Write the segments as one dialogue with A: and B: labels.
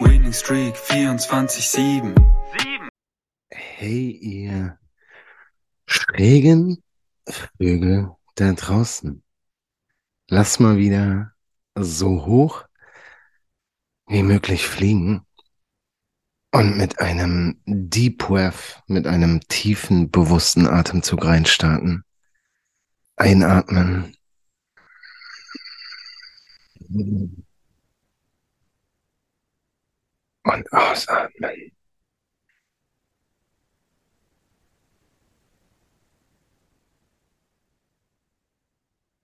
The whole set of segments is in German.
A: Winning Streak 24-7.
B: Hey, ihr schrägen Vögel da draußen. Lass mal wieder so hoch wie möglich fliegen und mit einem Deep Breath, mit einem tiefen, bewussten Atemzug reinstarten. Einatmen. Und ausatmen.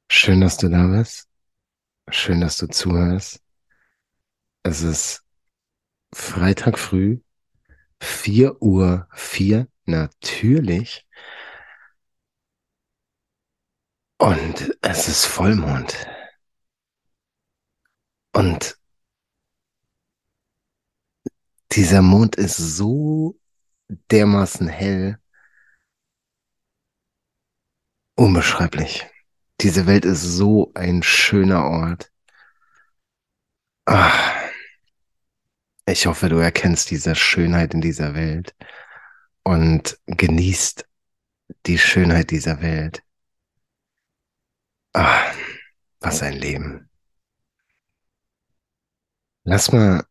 B: Schön, dass du da bist. Schön, dass du zuhörst. Es ist Freitag früh, 4 Uhr 4, natürlich. Und es ist Vollmond. Und dieser Mond ist so dermaßen hell, unbeschreiblich. Diese Welt ist so ein schöner Ort. Ah, ich hoffe, du erkennst diese Schönheit in dieser Welt und genießt die Schönheit dieser Welt. Ah, was ein Leben. Lass mal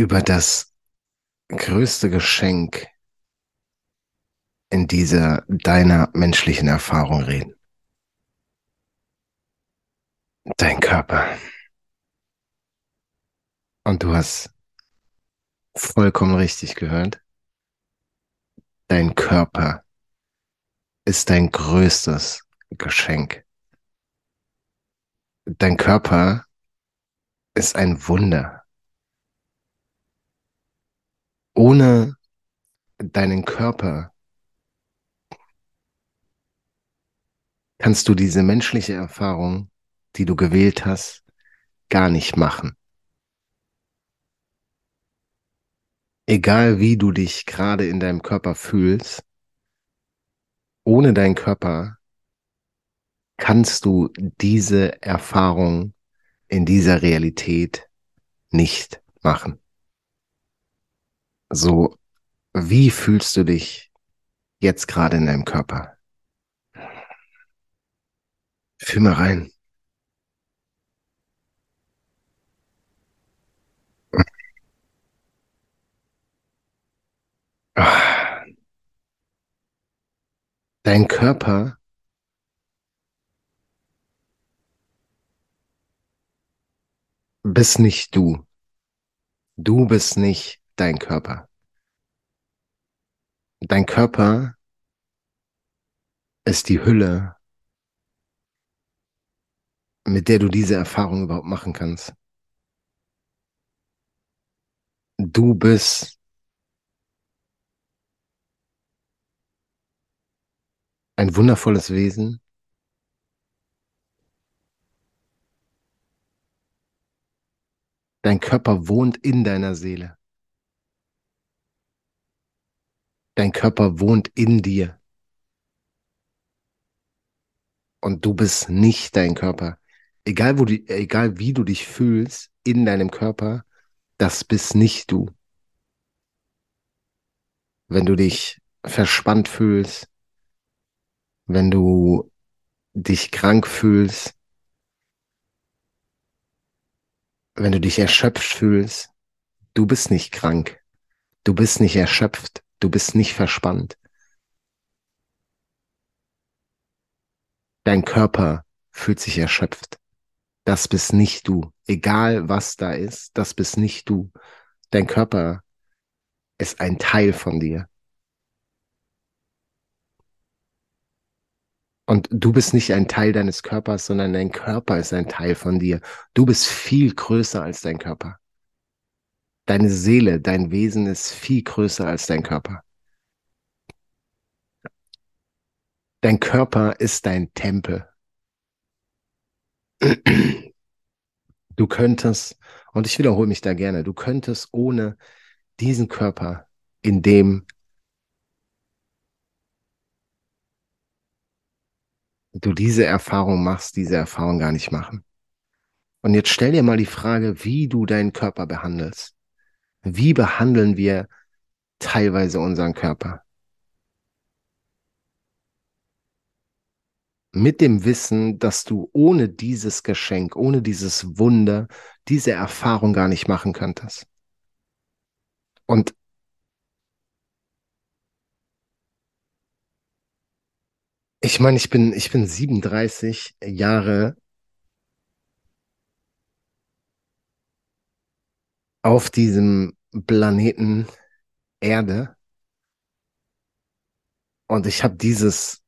B: über das größte Geschenk in dieser deiner menschlichen Erfahrung reden. Dein Körper. Und du hast vollkommen richtig gehört. Dein Körper ist dein größtes Geschenk. Dein Körper ist ein Wunder. Ohne deinen Körper kannst du diese menschliche Erfahrung, die du gewählt hast, gar nicht machen. Egal wie du dich gerade in deinem Körper fühlst, ohne deinen Körper kannst du diese Erfahrung in dieser Realität nicht machen. So, wie fühlst du dich jetzt gerade in deinem Körper? Fühl mal rein. Dein Körper bist nicht du. Du bist nicht dein Körper. Dein Körper ist die Hülle, mit der du diese Erfahrung überhaupt machen kannst. Du bist ein wundervolles Wesen. Dein Körper wohnt in deiner Seele. Dein Körper wohnt in dir. Und du bist nicht dein Körper. Egal, wo du, egal wie du dich fühlst in deinem Körper, das bist nicht du. Wenn du dich verspannt fühlst, wenn du dich krank fühlst, wenn du dich erschöpft fühlst, du bist nicht krank, du bist nicht erschöpft, Du bist nicht verspannt. Dein Körper fühlt sich erschöpft. Das bist nicht du. Egal was da ist, das bist nicht du. Dein Körper ist ein Teil von dir. Und du bist nicht ein Teil deines Körpers, sondern dein Körper ist ein Teil von dir. Du bist viel größer als dein Körper. Deine Seele, dein Wesen ist viel größer als dein Körper. Dein Körper ist dein Tempel. Du könntest, und ich wiederhole mich da gerne, du könntest ohne diesen Körper, in dem du diese Erfahrung machst, diese Erfahrung gar nicht machen. Und jetzt stell dir mal die Frage, wie du deinen Körper behandelst. Wie behandeln wir teilweise unseren Körper? Mit dem Wissen, dass du ohne dieses Geschenk, ohne dieses Wunder, diese Erfahrung gar nicht machen könntest. Und ich meine, ich bin, ich bin 37 Jahre auf diesem Planeten Erde und ich habe dieses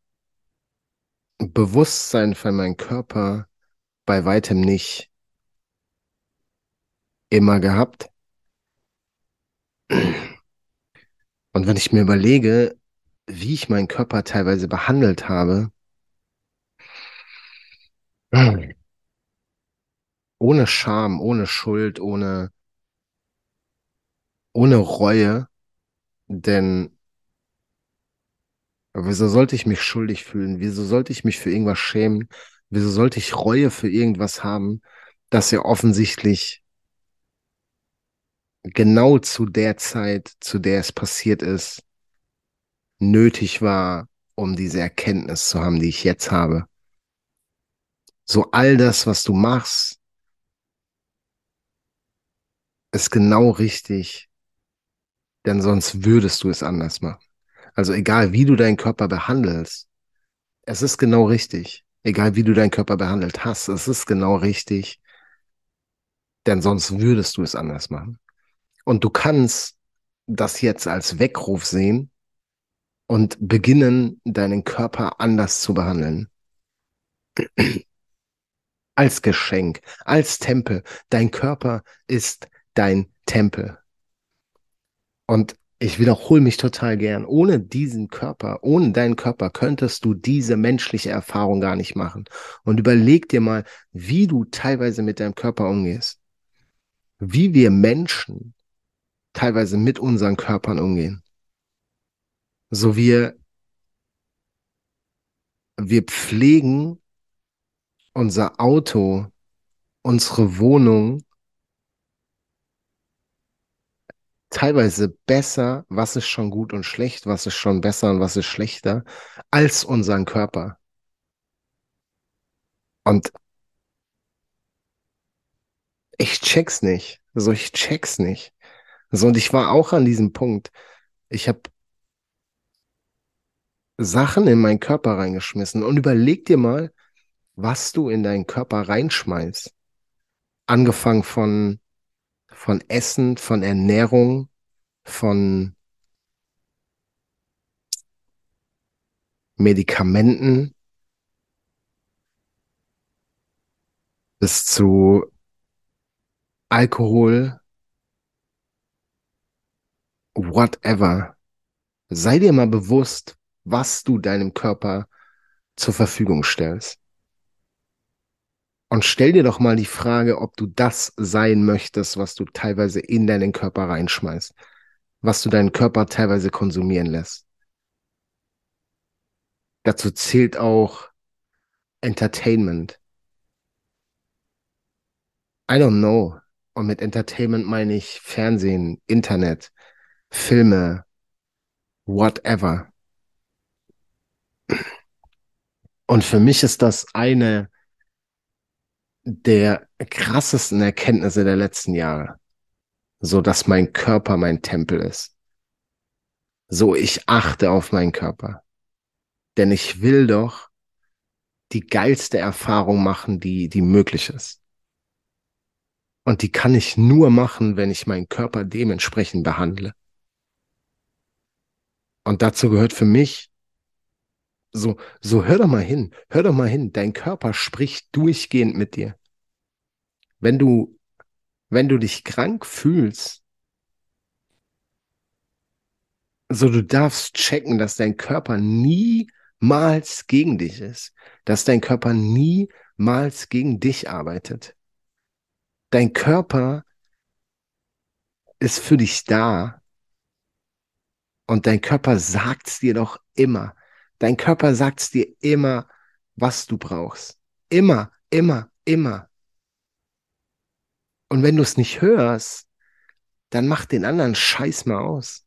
B: Bewusstsein für meinen Körper bei weitem nicht immer gehabt. Und wenn ich mir überlege, wie ich meinen Körper teilweise behandelt habe, ohne Scham, ohne Schuld, ohne ohne Reue, denn wieso sollte ich mich schuldig fühlen? Wieso sollte ich mich für irgendwas schämen? Wieso sollte ich Reue für irgendwas haben, das ja offensichtlich genau zu der Zeit, zu der es passiert ist, nötig war, um diese Erkenntnis zu haben, die ich jetzt habe. So all das, was du machst, ist genau richtig, denn sonst würdest du es anders machen. Also egal, wie du deinen Körper behandelst, es ist genau richtig. Egal, wie du deinen Körper behandelt hast, es ist genau richtig, denn sonst würdest du es anders machen. Und du kannst das jetzt als Weckruf sehen und beginnen, deinen Körper anders zu behandeln. als Geschenk, als Tempel. Dein Körper ist dein Tempel. Und ich wiederhole mich total gern. Ohne diesen Körper, ohne deinen Körper könntest du diese menschliche Erfahrung gar nicht machen. Und überleg dir mal, wie du teilweise mit deinem Körper umgehst. Wie wir Menschen teilweise mit unseren Körpern umgehen. So wir, wir pflegen unser Auto, unsere Wohnung, teilweise besser, was ist schon gut und schlecht, was ist schon besser und was ist schlechter, als unseren Körper. Und ich check's nicht. So, ich check's nicht. So, und ich war auch an diesem Punkt. Ich habe Sachen in meinen Körper reingeschmissen und überleg dir mal, was du in deinen Körper reinschmeißt. Angefangen von von Essen, von Ernährung, von Medikamenten bis zu Alkohol, whatever. Sei dir mal bewusst, was du deinem Körper zur Verfügung stellst. Und stell dir doch mal die Frage, ob du das sein möchtest, was du teilweise in deinen Körper reinschmeißt, was du deinen Körper teilweise konsumieren lässt. Dazu zählt auch Entertainment. I don't know. Und mit Entertainment meine ich Fernsehen, Internet, Filme, whatever. Und für mich ist das eine der krassesten Erkenntnisse der letzten Jahre. So dass mein Körper mein Tempel ist. So, ich achte auf meinen Körper. Denn ich will doch die geilste Erfahrung machen, die, die möglich ist. Und die kann ich nur machen, wenn ich meinen Körper dementsprechend behandle. Und dazu gehört für mich, so, so hör doch mal hin, hör doch mal hin, dein Körper spricht durchgehend mit dir. Wenn du, wenn du dich krank fühlst, so du darfst checken, dass dein Körper niemals gegen dich ist, dass dein Körper niemals gegen dich arbeitet. Dein Körper ist für dich da und dein Körper sagt's dir doch immer. Dein Körper sagt's dir immer, was du brauchst. Immer, immer, immer. Und wenn du es nicht hörst, dann mach den anderen Scheiß mal aus.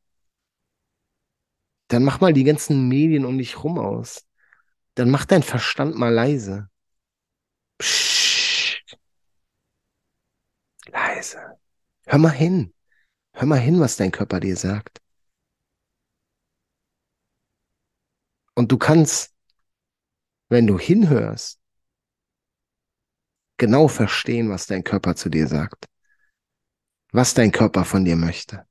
B: Dann mach mal die ganzen Medien um dich rum aus. Dann mach dein Verstand mal leise. Psst. Leise. Hör mal hin. Hör mal hin, was dein Körper dir sagt. Und du kannst, wenn du hinhörst, genau verstehen, was dein Körper zu dir sagt. Was dein Körper von dir möchte.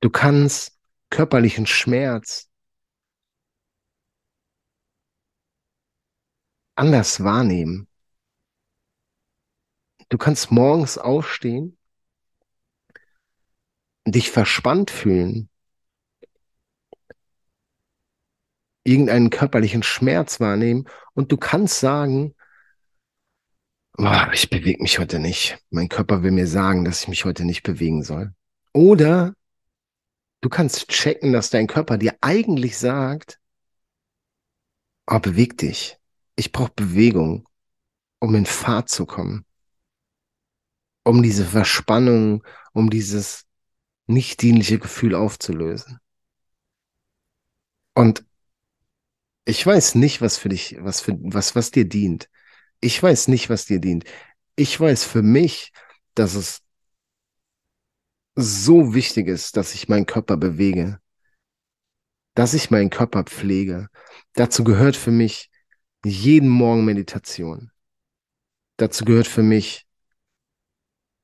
B: Du kannst körperlichen Schmerz anders wahrnehmen. Du kannst morgens aufstehen, dich verspannt fühlen, irgendeinen körperlichen Schmerz wahrnehmen und du kannst sagen, oh, ich bewege mich heute nicht. Mein Körper will mir sagen, dass ich mich heute nicht bewegen soll. Oder du kannst checken, dass dein Körper dir eigentlich sagt, oh, beweg dich. Ich brauche Bewegung, um in Fahrt zu kommen. Um diese Verspannung, um dieses nicht dienliche Gefühl aufzulösen. Und ich weiß nicht, was für dich, was für, was, was dir dient. Ich weiß nicht, was dir dient. Ich weiß für mich, dass es so wichtig ist, dass ich meinen Körper bewege, dass ich meinen Körper pflege. Dazu gehört für mich jeden Morgen Meditation. Dazu gehört für mich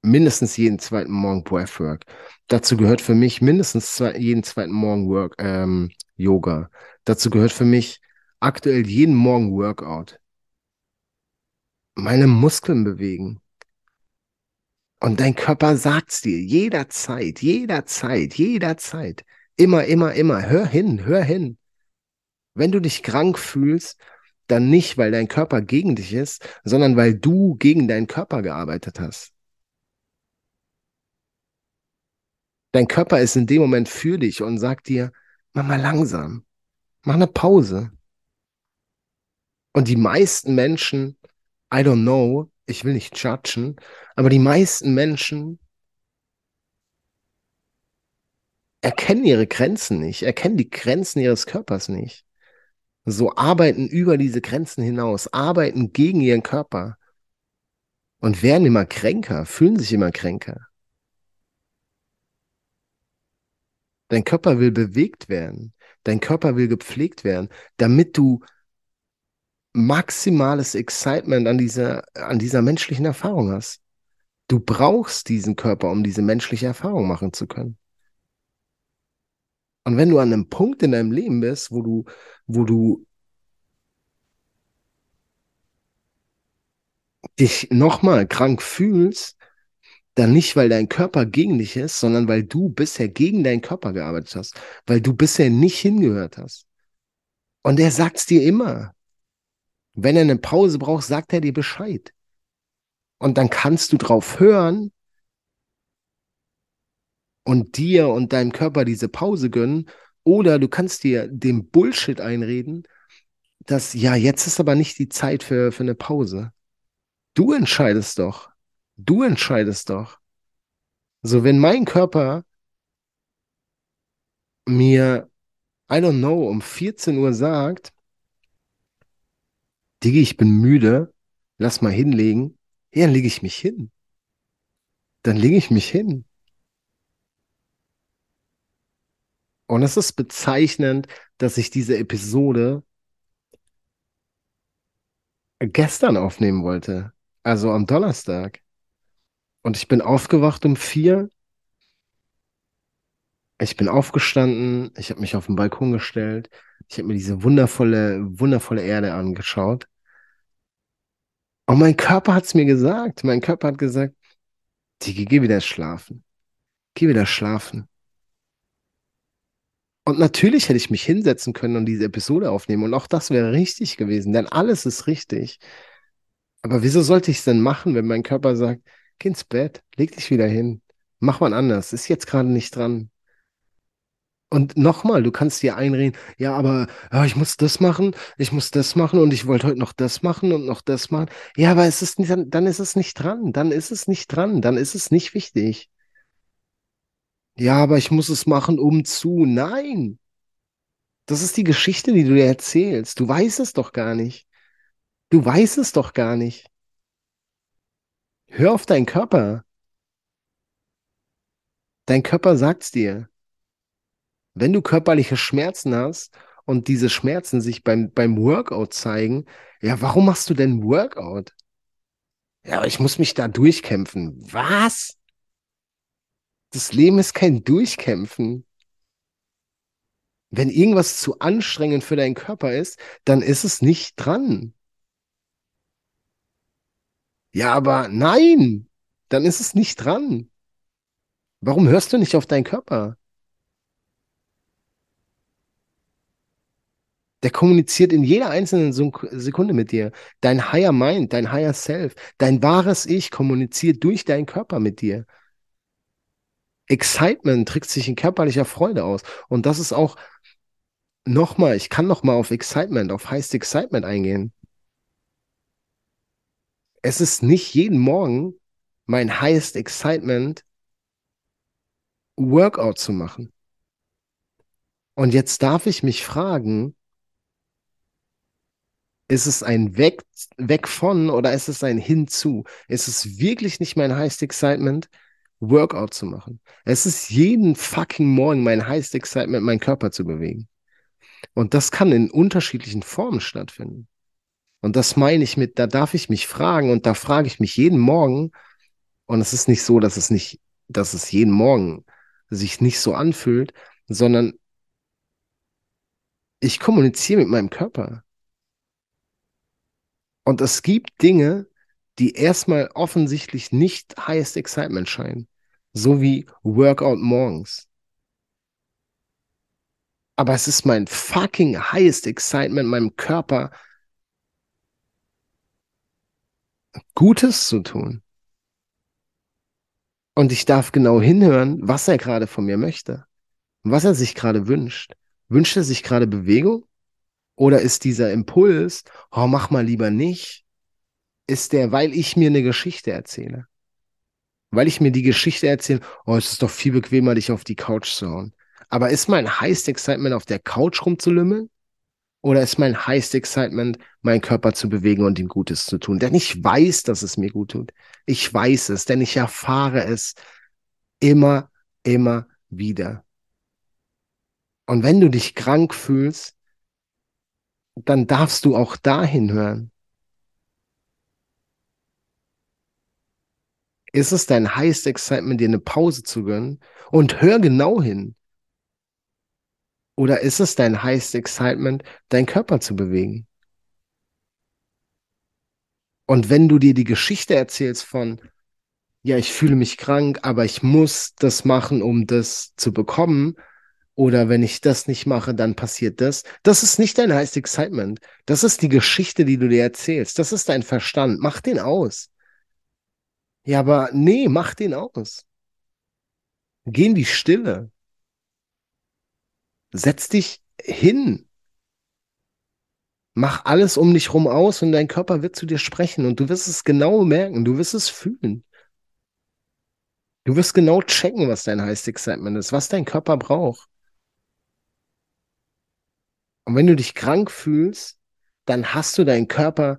B: mindestens jeden zweiten Morgen Breathwork. Dazu gehört für mich mindestens zwei, jeden zweiten Morgen Work, ähm, Yoga. Dazu gehört für mich aktuell jeden Morgen Workout. Meine Muskeln bewegen. Und dein Körper sagt's dir jederzeit, jederzeit, jederzeit. Immer, immer, immer. Hör hin, hör hin. Wenn du dich krank fühlst, dann nicht, weil dein Körper gegen dich ist, sondern weil du gegen deinen Körper gearbeitet hast. Dein Körper ist in dem Moment für dich und sagt dir, mach mal langsam, mach eine Pause. Und die meisten Menschen, I don't know, ich will nicht judgen, aber die meisten Menschen erkennen ihre Grenzen nicht, erkennen die Grenzen ihres Körpers nicht. So arbeiten über diese Grenzen hinaus, arbeiten gegen ihren Körper und werden immer kränker, fühlen sich immer kränker. Dein Körper will bewegt werden. Dein Körper will gepflegt werden, damit du maximales Excitement an dieser, an dieser menschlichen Erfahrung hast. Du brauchst diesen Körper, um diese menschliche Erfahrung machen zu können. Und wenn du an einem Punkt in deinem Leben bist, wo du, wo du dich nochmal krank fühlst, dann nicht, weil dein Körper gegen dich ist, sondern weil du bisher gegen deinen Körper gearbeitet hast, weil du bisher nicht hingehört hast. Und er sagt's dir immer. Wenn er eine Pause braucht, sagt er dir Bescheid. Und dann kannst du drauf hören und dir und deinem Körper diese Pause gönnen. Oder du kannst dir den Bullshit einreden, dass, ja, jetzt ist aber nicht die Zeit für, für eine Pause. Du entscheidest doch. Du entscheidest doch. So, wenn mein Körper mir, I don't know, um 14 Uhr sagt, Digi, ich bin müde, lass mal hinlegen. Ja, dann lege ich mich hin. Dann lege ich mich hin. Und es ist bezeichnend, dass ich diese Episode gestern aufnehmen wollte. Also am Donnerstag. Und ich bin aufgewacht um vier. Ich bin aufgestanden. Ich habe mich auf den Balkon gestellt. Ich habe mir diese wundervolle, wundervolle Erde angeschaut. Und mein Körper hat es mir gesagt. Mein Körper hat gesagt, Digi, geh wieder schlafen. Geh wieder schlafen. Und natürlich hätte ich mich hinsetzen können und diese Episode aufnehmen. Und auch das wäre richtig gewesen, denn alles ist richtig. Aber wieso sollte ich es denn machen, wenn mein Körper sagt, geh ins Bett, leg dich wieder hin, mach mal anders, ist jetzt gerade nicht dran. Und nochmal, du kannst dir einreden, ja, aber ja, ich muss das machen, ich muss das machen und ich wollte heute noch das machen und noch das machen. Ja, aber es ist nicht, dann, dann ist es nicht dran, dann ist es nicht dran, dann ist es nicht wichtig. Ja, aber ich muss es machen, um zu. Nein. Das ist die Geschichte, die du dir erzählst. Du weißt es doch gar nicht. Du weißt es doch gar nicht. Hör auf deinen Körper. Dein Körper sagt's dir. Wenn du körperliche Schmerzen hast und diese Schmerzen sich beim, beim Workout zeigen, ja, warum machst du denn Workout? Ja, aber ich muss mich da durchkämpfen. Was? Das Leben ist kein Durchkämpfen. Wenn irgendwas zu anstrengend für deinen Körper ist, dann ist es nicht dran. Ja, aber nein, dann ist es nicht dran. Warum hörst du nicht auf deinen Körper? Der kommuniziert in jeder einzelnen Sekunde mit dir. Dein Higher Mind, dein Higher Self, dein wahres Ich kommuniziert durch deinen Körper mit dir. Excitement drückt sich in körperlicher Freude aus. Und das ist auch nochmal, ich kann nochmal auf Excitement, auf Highest Excitement eingehen. Es ist nicht jeden Morgen mein Highest Excitement, Workout zu machen. Und jetzt darf ich mich fragen, ist es ein Weg, weg von oder ist es ein Hinzu? Ist es wirklich nicht mein Highest Excitement, Workout zu machen? Es ist jeden fucking Morgen mein Highest Excitement, meinen Körper zu bewegen. Und das kann in unterschiedlichen Formen stattfinden. Und das meine ich mit, da darf ich mich fragen und da frage ich mich jeden Morgen. Und es ist nicht so, dass es nicht, dass es jeden Morgen sich nicht so anfühlt, sondern ich kommuniziere mit meinem Körper. Und es gibt Dinge, die erstmal offensichtlich nicht highest excitement scheinen. So wie Workout morgens. Aber es ist mein fucking highest excitement, meinem Körper Gutes zu tun. Und ich darf genau hinhören, was er gerade von mir möchte. Was er sich gerade wünscht. Wünscht er sich gerade Bewegung? Oder ist dieser Impuls, oh, mach mal lieber nicht, ist der, weil ich mir eine Geschichte erzähle. Weil ich mir die Geschichte erzähle, oh, es ist doch viel bequemer, dich auf die Couch zu hauen. Aber ist mein Highest Excitement auf der Couch rumzulümmeln? Oder ist mein Highest Excitement, meinen Körper zu bewegen und ihm Gutes zu tun? Denn ich weiß, dass es mir gut tut. Ich weiß es, denn ich erfahre es immer, immer wieder. Und wenn du dich krank fühlst, dann darfst du auch dahin hören. Ist es dein highest excitement, dir eine Pause zu gönnen? Und hör genau hin. Oder ist es dein highest excitement, deinen Körper zu bewegen? Und wenn du dir die Geschichte erzählst von, ja, ich fühle mich krank, aber ich muss das machen, um das zu bekommen, oder wenn ich das nicht mache, dann passiert das. Das ist nicht dein Highest Excitement. Das ist die Geschichte, die du dir erzählst. Das ist dein Verstand. Mach den aus. Ja, aber nee, mach den aus. Geh in die Stille. Setz dich hin. Mach alles um dich rum aus und dein Körper wird zu dir sprechen und du wirst es genau merken. Du wirst es fühlen. Du wirst genau checken, was dein Highest Excitement ist, was dein Körper braucht. Und wenn du dich krank fühlst, dann hast du deinen Körper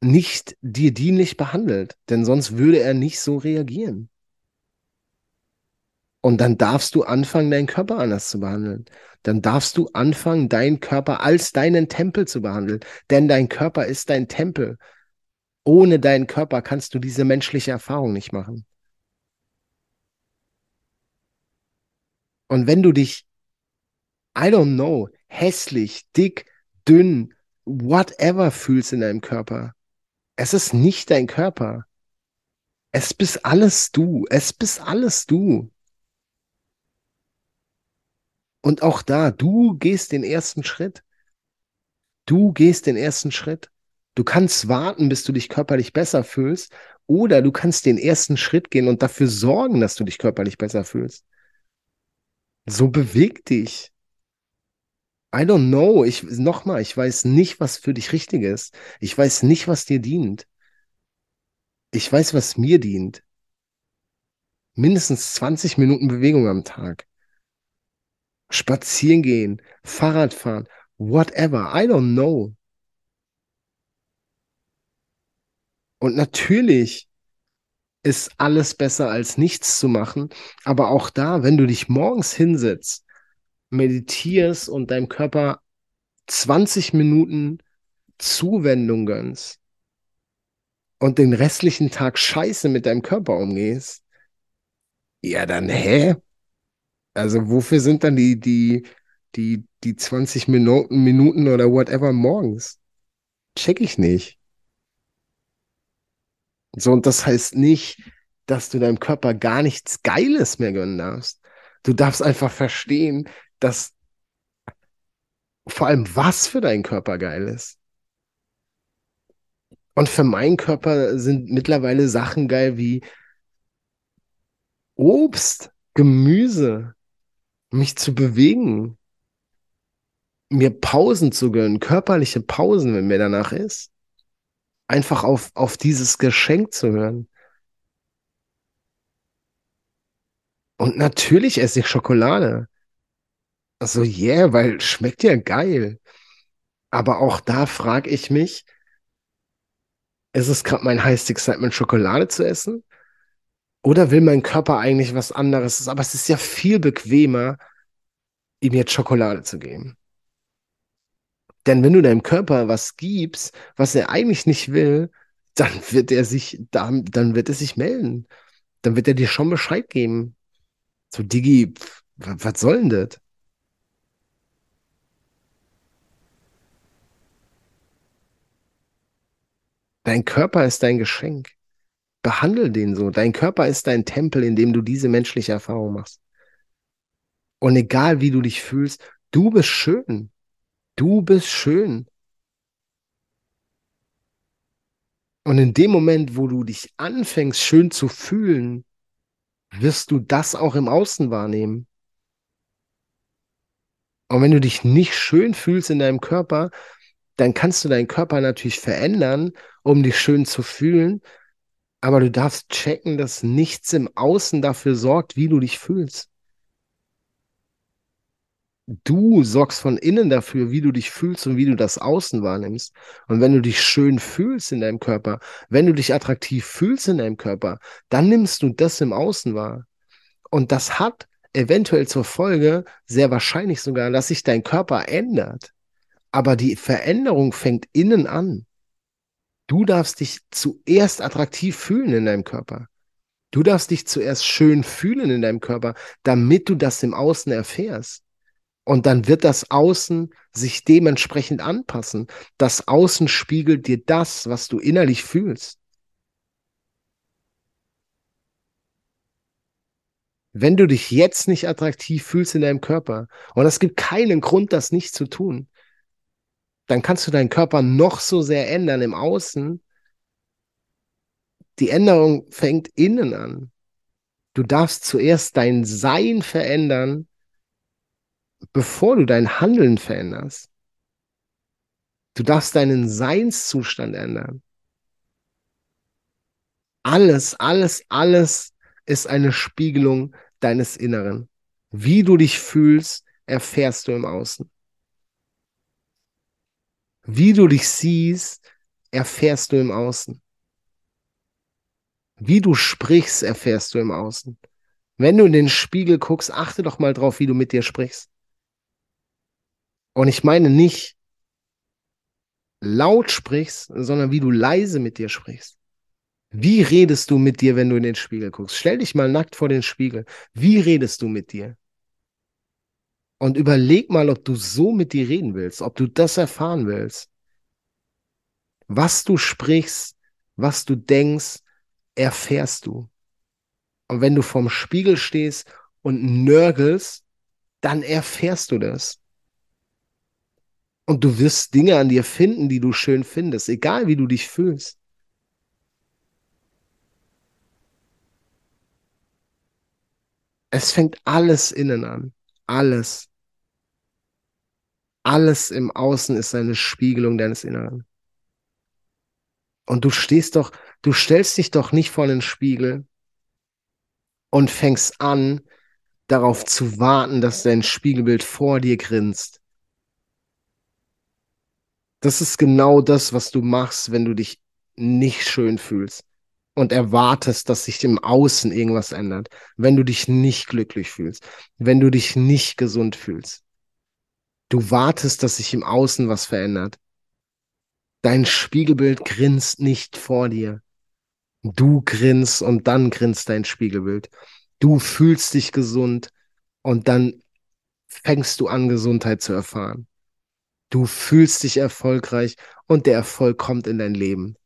B: nicht dir dienlich behandelt, denn sonst würde er nicht so reagieren. Und dann darfst du anfangen, deinen Körper anders zu behandeln. Dann darfst du anfangen, deinen Körper als deinen Tempel zu behandeln. Denn dein Körper ist dein Tempel. Ohne deinen Körper kannst du diese menschliche Erfahrung nicht machen. Und wenn du dich, I don't know, hässlich, dick, dünn, whatever fühlst in deinem Körper, es ist nicht dein Körper. Es bist alles du. Es bist alles du. Und auch da, du gehst den ersten Schritt. Du gehst den ersten Schritt. Du kannst warten, bis du dich körperlich besser fühlst, oder du kannst den ersten Schritt gehen und dafür sorgen, dass du dich körperlich besser fühlst. So beweg dich. I don't know. Ich, nochmal, ich weiß nicht, was für dich richtig ist. Ich weiß nicht, was dir dient. Ich weiß, was mir dient. Mindestens 20 Minuten Bewegung am Tag. Spazieren gehen, Fahrrad fahren, whatever. I don't know. Und natürlich ist alles besser als nichts zu machen. Aber auch da, wenn du dich morgens hinsetzt, meditierst und deinem Körper 20 Minuten Zuwendung gönnst und den restlichen Tag scheiße mit deinem Körper umgehst, ja dann, hä? Also wofür sind dann die, die, die, die 20 Minuten, Minuten oder whatever morgens? Check ich nicht. So, und das heißt nicht, dass du deinem Körper gar nichts Geiles mehr gönnen darfst. Du darfst einfach verstehen, dass vor allem was für deinen Körper geil ist. Und für meinen Körper sind mittlerweile Sachen geil wie Obst, Gemüse, mich zu bewegen, mir Pausen zu gönnen, körperliche Pausen, wenn mir danach ist einfach auf, auf dieses Geschenk zu hören. Und natürlich esse ich Schokolade. Also, yeah, weil schmeckt ja geil. Aber auch da frage ich mich, ist es gerade mein Highest Excitement, Schokolade zu essen? Oder will mein Körper eigentlich was anderes? Aber es ist ja viel bequemer, ihm jetzt Schokolade zu geben. Denn wenn du deinem Körper was gibst, was er eigentlich nicht will, dann wird er sich, dann, dann wird er sich melden. Dann wird er dir schon Bescheid geben. So, Digi, was soll denn das? Dein Körper ist dein Geschenk. Behandle den so. Dein Körper ist dein Tempel, in dem du diese menschliche Erfahrung machst. Und egal wie du dich fühlst, du bist schön. Du bist schön. Und in dem Moment, wo du dich anfängst, schön zu fühlen, wirst du das auch im Außen wahrnehmen. Und wenn du dich nicht schön fühlst in deinem Körper, dann kannst du deinen Körper natürlich verändern, um dich schön zu fühlen. Aber du darfst checken, dass nichts im Außen dafür sorgt, wie du dich fühlst. Du sorgst von innen dafür, wie du dich fühlst und wie du das Außen wahrnimmst. Und wenn du dich schön fühlst in deinem Körper, wenn du dich attraktiv fühlst in deinem Körper, dann nimmst du das im Außen wahr. Und das hat eventuell zur Folge, sehr wahrscheinlich sogar, dass sich dein Körper ändert. Aber die Veränderung fängt innen an. Du darfst dich zuerst attraktiv fühlen in deinem Körper. Du darfst dich zuerst schön fühlen in deinem Körper, damit du das im Außen erfährst. Und dann wird das Außen sich dementsprechend anpassen. Das Außen spiegelt dir das, was du innerlich fühlst. Wenn du dich jetzt nicht attraktiv fühlst in deinem Körper und es gibt keinen Grund, das nicht zu tun, dann kannst du deinen Körper noch so sehr ändern im Außen. Die Änderung fängt innen an. Du darfst zuerst dein Sein verändern, bevor du dein Handeln veränderst. Du darfst deinen Seinszustand ändern. Alles, alles, alles ist eine Spiegelung deines Inneren. Wie du dich fühlst, erfährst du im Außen. Wie du dich siehst, erfährst du im Außen. Wie du sprichst, erfährst du im Außen. Wenn du in den Spiegel guckst, achte doch mal drauf, wie du mit dir sprichst. Und ich meine nicht laut sprichst, sondern wie du leise mit dir sprichst. Wie redest du mit dir, wenn du in den Spiegel guckst? Stell dich mal nackt vor den Spiegel. Wie redest du mit dir? Und überleg mal, ob du so mit dir reden willst, ob du das erfahren willst. Was du sprichst, was du denkst, erfährst du. Und wenn du vorm Spiegel stehst und nörgelst, dann erfährst du das. Und du wirst Dinge an dir finden, die du schön findest, egal wie du dich fühlst. Es fängt alles innen an. Alles. Alles im Außen ist eine Spiegelung deines Inneren. Und du stehst doch, du stellst dich doch nicht vor den Spiegel und fängst an, darauf zu warten, dass dein Spiegelbild vor dir grinst. Das ist genau das, was du machst, wenn du dich nicht schön fühlst und erwartest, dass sich im Außen irgendwas ändert, wenn du dich nicht glücklich fühlst, wenn du dich nicht gesund fühlst. Du wartest, dass sich im Außen was verändert. Dein Spiegelbild grinst nicht vor dir. Du grinst und dann grinst dein Spiegelbild. Du fühlst dich gesund und dann fängst du an, Gesundheit zu erfahren. Du fühlst dich erfolgreich und der Erfolg kommt in dein Leben.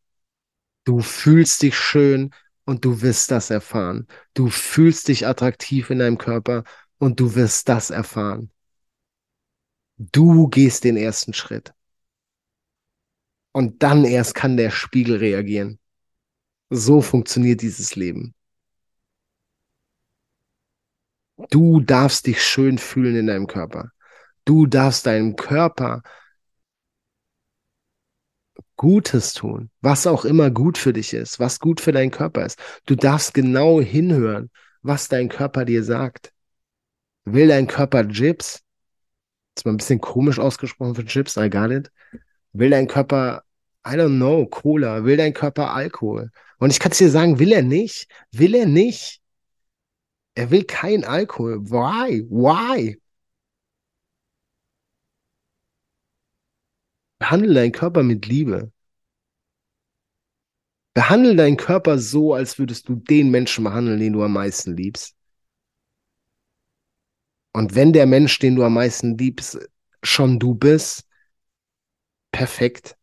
B: Du fühlst dich schön und du wirst das erfahren. Du fühlst dich attraktiv in deinem Körper und du wirst das erfahren. Du gehst den ersten Schritt. Und dann erst kann der Spiegel reagieren. So funktioniert dieses Leben. Du darfst dich schön fühlen in deinem Körper. Du darfst deinem Körper Gutes tun, was auch immer gut für dich ist, was gut für deinen Körper ist. Du darfst genau hinhören, was dein Körper dir sagt. Will dein Körper Chips? Ist mal ein bisschen komisch ausgesprochen für Chips, I got it. Will dein Körper, I don't know, Cola? Will dein Körper Alkohol? Und ich kann es dir sagen, will er nicht? Will er nicht? Er will kein Alkohol. Why? Why? Behandle deinen Körper mit Liebe. Behandle deinen Körper so, als würdest du den Menschen behandeln, den du am meisten liebst. Und wenn der Mensch, den du am meisten liebst, schon du bist, perfekt.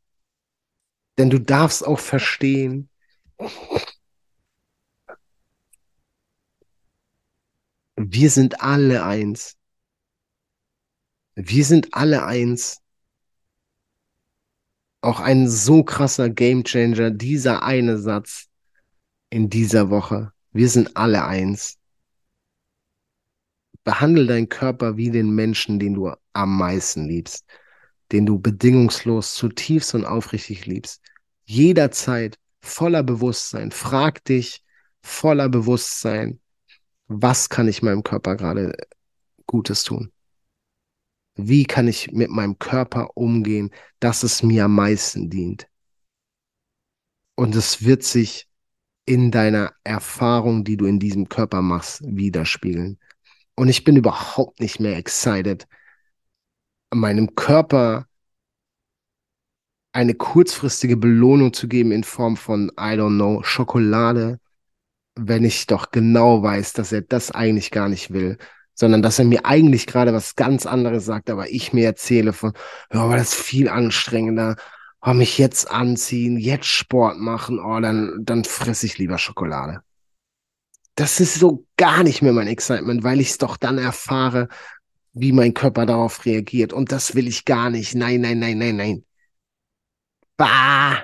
B: Denn du darfst auch verstehen, wir sind alle eins. Wir sind alle eins auch ein so krasser Gamechanger, dieser eine Satz in dieser Woche. Wir sind alle eins. Behandle deinen Körper wie den Menschen, den du am meisten liebst, den du bedingungslos, zutiefst und aufrichtig liebst. Jederzeit voller Bewusstsein. Frag dich voller Bewusstsein, was kann ich meinem Körper gerade Gutes tun? Wie kann ich mit meinem Körper umgehen, dass es mir am meisten dient? Und es wird sich in deiner Erfahrung, die du in diesem Körper machst, widerspiegeln. Und ich bin überhaupt nicht mehr excited, meinem Körper eine kurzfristige Belohnung zu geben in Form von, I don't know, Schokolade, wenn ich doch genau weiß, dass er das eigentlich gar nicht will, sondern dass er mir eigentlich gerade was ganz anderes sagt, aber ich mir erzähle von, ja, aber das ist viel anstrengender, oh, mich jetzt anziehen, jetzt Sport machen, oh, dann, dann fresse ich lieber Schokolade. Das ist so gar nicht mehr mein Excitement, weil ich es doch dann erfahre, wie mein Körper darauf reagiert. Und das will ich gar nicht. Nein, nein, nein, nein, nein. Bah!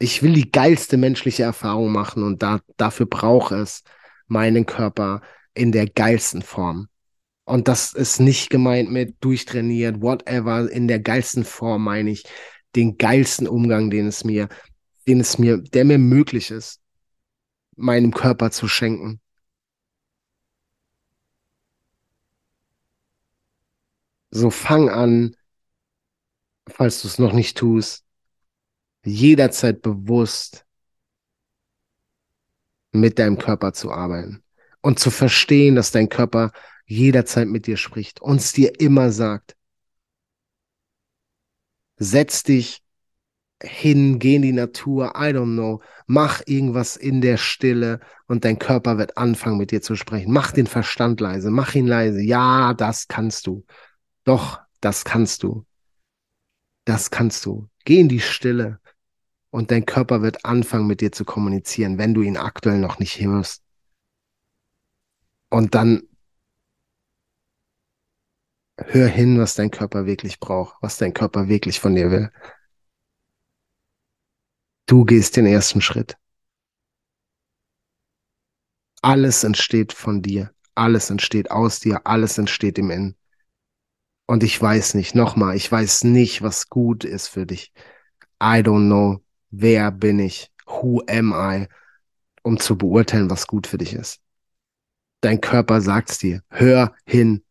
B: Ich will die geilste menschliche Erfahrung machen und da, dafür braucht es meinen Körper, in der geilsten Form. Und das ist nicht gemeint mit durchtrainiert, whatever. In der geilsten Form meine ich den geilsten Umgang, den es mir, den es mir, der mir möglich ist, meinem Körper zu schenken. So fang an, falls du es noch nicht tust, jederzeit bewusst mit deinem Körper zu arbeiten und zu verstehen, dass dein Körper jederzeit mit dir spricht und es dir immer sagt. Setz dich hin, geh in die Natur, I don't know, mach irgendwas in der Stille und dein Körper wird anfangen mit dir zu sprechen. Mach den Verstand leise, mach ihn leise. Ja, das kannst du. Doch, das kannst du. Das kannst du. Geh in die Stille und dein Körper wird anfangen mit dir zu kommunizieren, wenn du ihn aktuell noch nicht hörst. Und dann hör hin, was dein Körper wirklich braucht, was dein Körper wirklich von dir will. Du gehst den ersten Schritt. Alles entsteht von dir. Alles entsteht aus dir. Alles entsteht im Innen. Und ich weiß nicht, nochmal, ich weiß nicht, was gut ist für dich. I don't know. Wer bin ich? Who am I? Um zu beurteilen, was gut für dich ist. Dein Körper sagt's dir. Hör hin.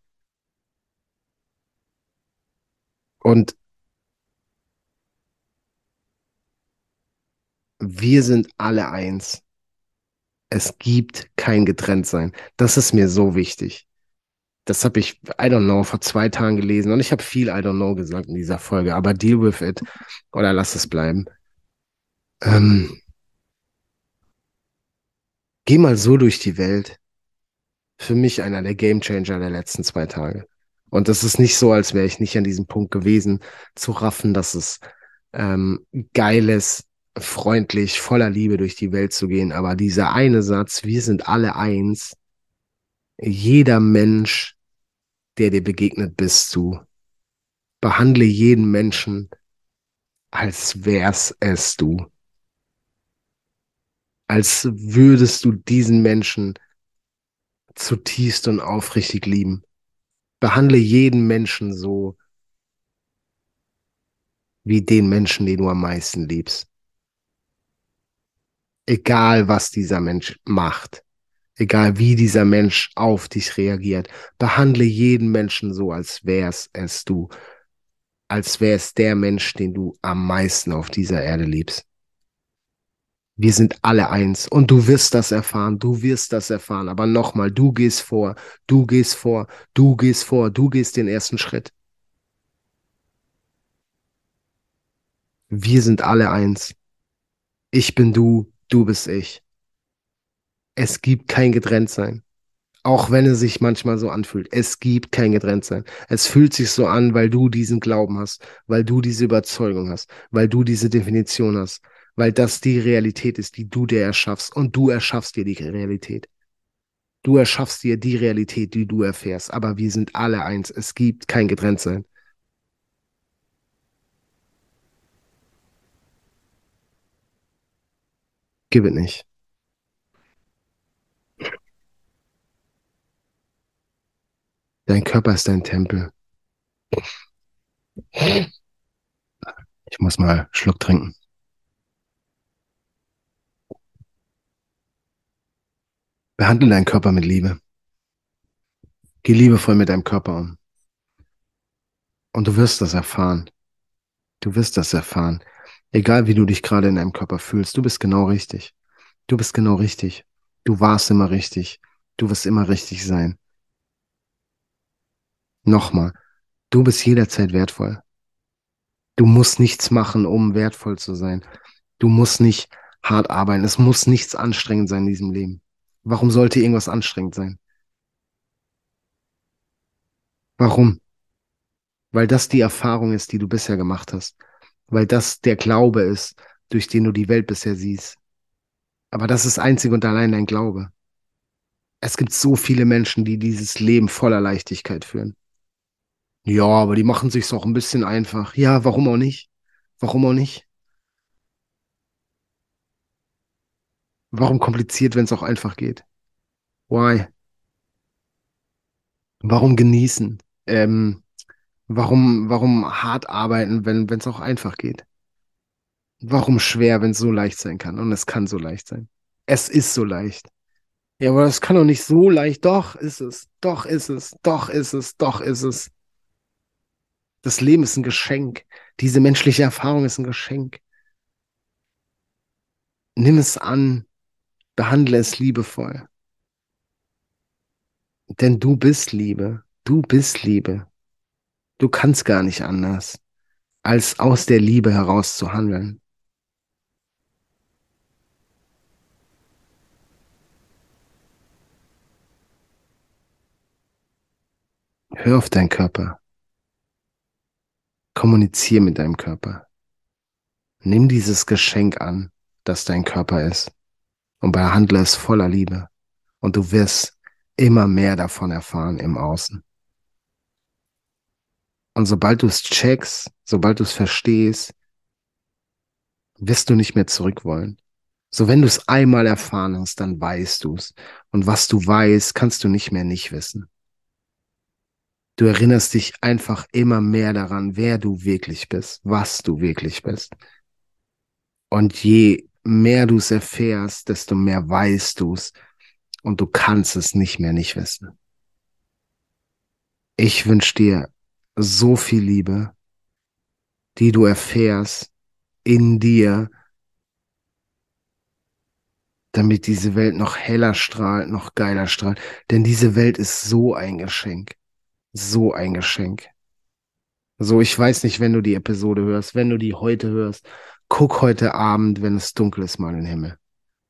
B: Und wir sind alle eins. Es gibt kein Getrenntsein. Das ist mir so wichtig. Das habe ich, I don't know, vor zwei Tagen gelesen und ich habe viel I don't know gesagt in dieser Folge, aber deal with it oder lass es bleiben. Ähm, geh mal so durch die Welt. Für mich einer der Game Changer der letzten zwei Tage. Und das ist nicht so, als wäre ich nicht an diesem Punkt gewesen, zu raffen, dass es ähm, geiles, freundlich, voller Liebe durch die Welt zu gehen. Aber dieser eine Satz, wir sind alle eins, jeder Mensch, der dir begegnet, bist du. Behandle jeden Menschen, als wär's es du. Als würdest du diesen Menschen zutiefst und aufrichtig lieben. Behandle jeden Menschen so wie den Menschen, den du am meisten liebst egal was dieser Mensch macht, egal wie dieser Mensch auf dich reagiert, behandle jeden Menschen so, als wär's es du, als wär's der Mensch, den du am meisten auf dieser Erde liebst. Wir sind alle eins. Und du wirst das erfahren, du wirst das erfahren. Aber nochmal, du gehst vor, du gehst vor, du gehst vor, du gehst den ersten Schritt. Wir sind alle eins. Ich bin du, du bist ich. Es gibt kein Getrenntsein. Auch wenn es sich manchmal so anfühlt. Es gibt kein Getrenntsein. Es fühlt sich so an, weil du diesen Glauben hast, weil du diese Überzeugung hast, weil du diese Definition hast, weil das die Realität ist, die du dir erschaffst und du erschaffst dir die Realität. Du erschaffst dir die Realität, die du erfährst, aber wir sind alle eins. Es gibt kein Getrenntsein. Gib es nicht. Dein Körper ist dein Tempel. Ich muss mal einen Schluck trinken. Behandle deinen Körper mit Liebe. Geh liebevoll mit deinem Körper um. Und du wirst das erfahren. Du wirst das erfahren. Egal wie du dich gerade in deinem Körper fühlst, du bist genau richtig. Du bist genau richtig. Du warst immer richtig. Du wirst immer richtig sein. Nochmal, du bist jederzeit wertvoll. Du musst nichts machen, um wertvoll zu sein. Du musst nicht hart arbeiten. Es muss nichts anstrengend sein in diesem Leben. Warum sollte irgendwas anstrengend sein? Warum? Weil das die Erfahrung ist, die du bisher gemacht hast weil das der Glaube ist, durch den du die Welt bisher siehst. Aber das ist einzig und allein dein Glaube. Es gibt so viele Menschen, die dieses Leben voller Leichtigkeit führen. Ja, aber die machen sich's auch ein bisschen einfach. Ja, warum auch nicht? Warum auch nicht? Warum kompliziert, wenn es auch einfach geht? Why? Warum genießen? Ähm, Warum, warum hart arbeiten, wenn es auch einfach geht? Warum schwer, wenn es so leicht sein kann? Und es kann so leicht sein. Es ist so leicht. Ja, aber es kann doch nicht so leicht. Doch ist es. Doch ist es. Doch ist es. Doch ist es. Das Leben ist ein Geschenk. Diese menschliche Erfahrung ist ein Geschenk. Nimm es an. Behandle es liebevoll. Denn du bist Liebe. Du bist Liebe. Du kannst gar nicht anders, als aus der Liebe heraus zu handeln. Hör auf deinen Körper. Kommunizier mit deinem Körper. Nimm dieses Geschenk an, das dein Körper ist, und behandle es voller Liebe. Und du wirst immer mehr davon erfahren im Außen. Und sobald du es checkst, sobald du es verstehst, wirst du nicht mehr zurück wollen. So wenn du es einmal erfahren hast, dann weißt du es. Und was du weißt, kannst du nicht mehr nicht wissen. Du erinnerst dich einfach immer mehr daran, wer du wirklich bist, was du wirklich bist. Und je mehr du es erfährst, desto mehr weißt du es und du kannst es nicht mehr nicht wissen. Ich wünsche dir so viel Liebe, die du erfährst in dir, damit diese Welt noch heller strahlt, noch geiler strahlt. Denn diese Welt ist so ein Geschenk so ein Geschenk. So, ich weiß nicht, wenn du die Episode hörst, wenn du die heute hörst, guck heute Abend, wenn es dunkel ist, mal in den Himmel.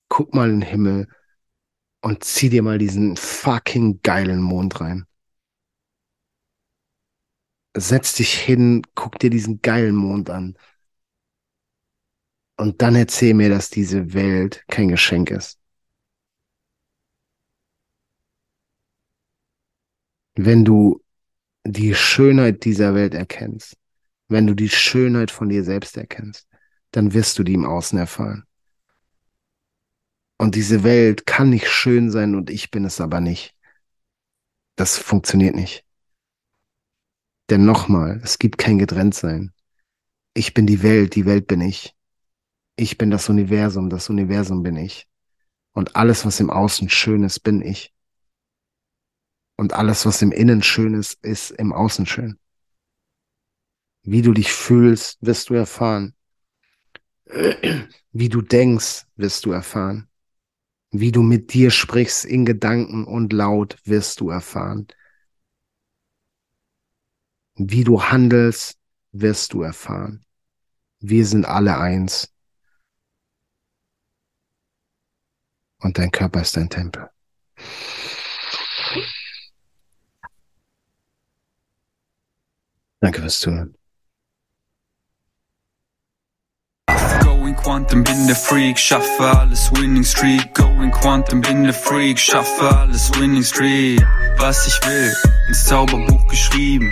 B: Guck mal in den Himmel und zieh dir mal diesen fucking geilen Mond rein. Setz dich hin, guck dir diesen geilen Mond an. Und dann erzähl mir, dass diese Welt kein Geschenk ist. Wenn du die Schönheit dieser Welt erkennst, wenn du die Schönheit von dir selbst erkennst, dann wirst du die im Außen erfahren. Und diese Welt kann nicht schön sein und ich bin es aber nicht. Das funktioniert nicht. Denn nochmal, es gibt kein Getrenntsein. Ich bin die Welt, die Welt bin ich. Ich bin das Universum, das Universum bin ich. Und alles, was im Außen schön ist, bin ich. Und alles, was im Innen schön ist, ist im Außen schön. Wie du dich fühlst, wirst du erfahren. Wie du denkst, wirst du erfahren. Wie du mit dir sprichst in Gedanken und laut, wirst du erfahren. Wie du handelst, wirst du erfahren. Wir sind alle eins. Und dein Körper ist dein Tempel. Danke fürs Zuhören.
A: Going Quantum, bin der Freak, schaffe alles Winning Streak. Going Quantum, bin der Freak, schaffe alles Winning Streak. Was ich will, ins Zauberbuch geschrieben.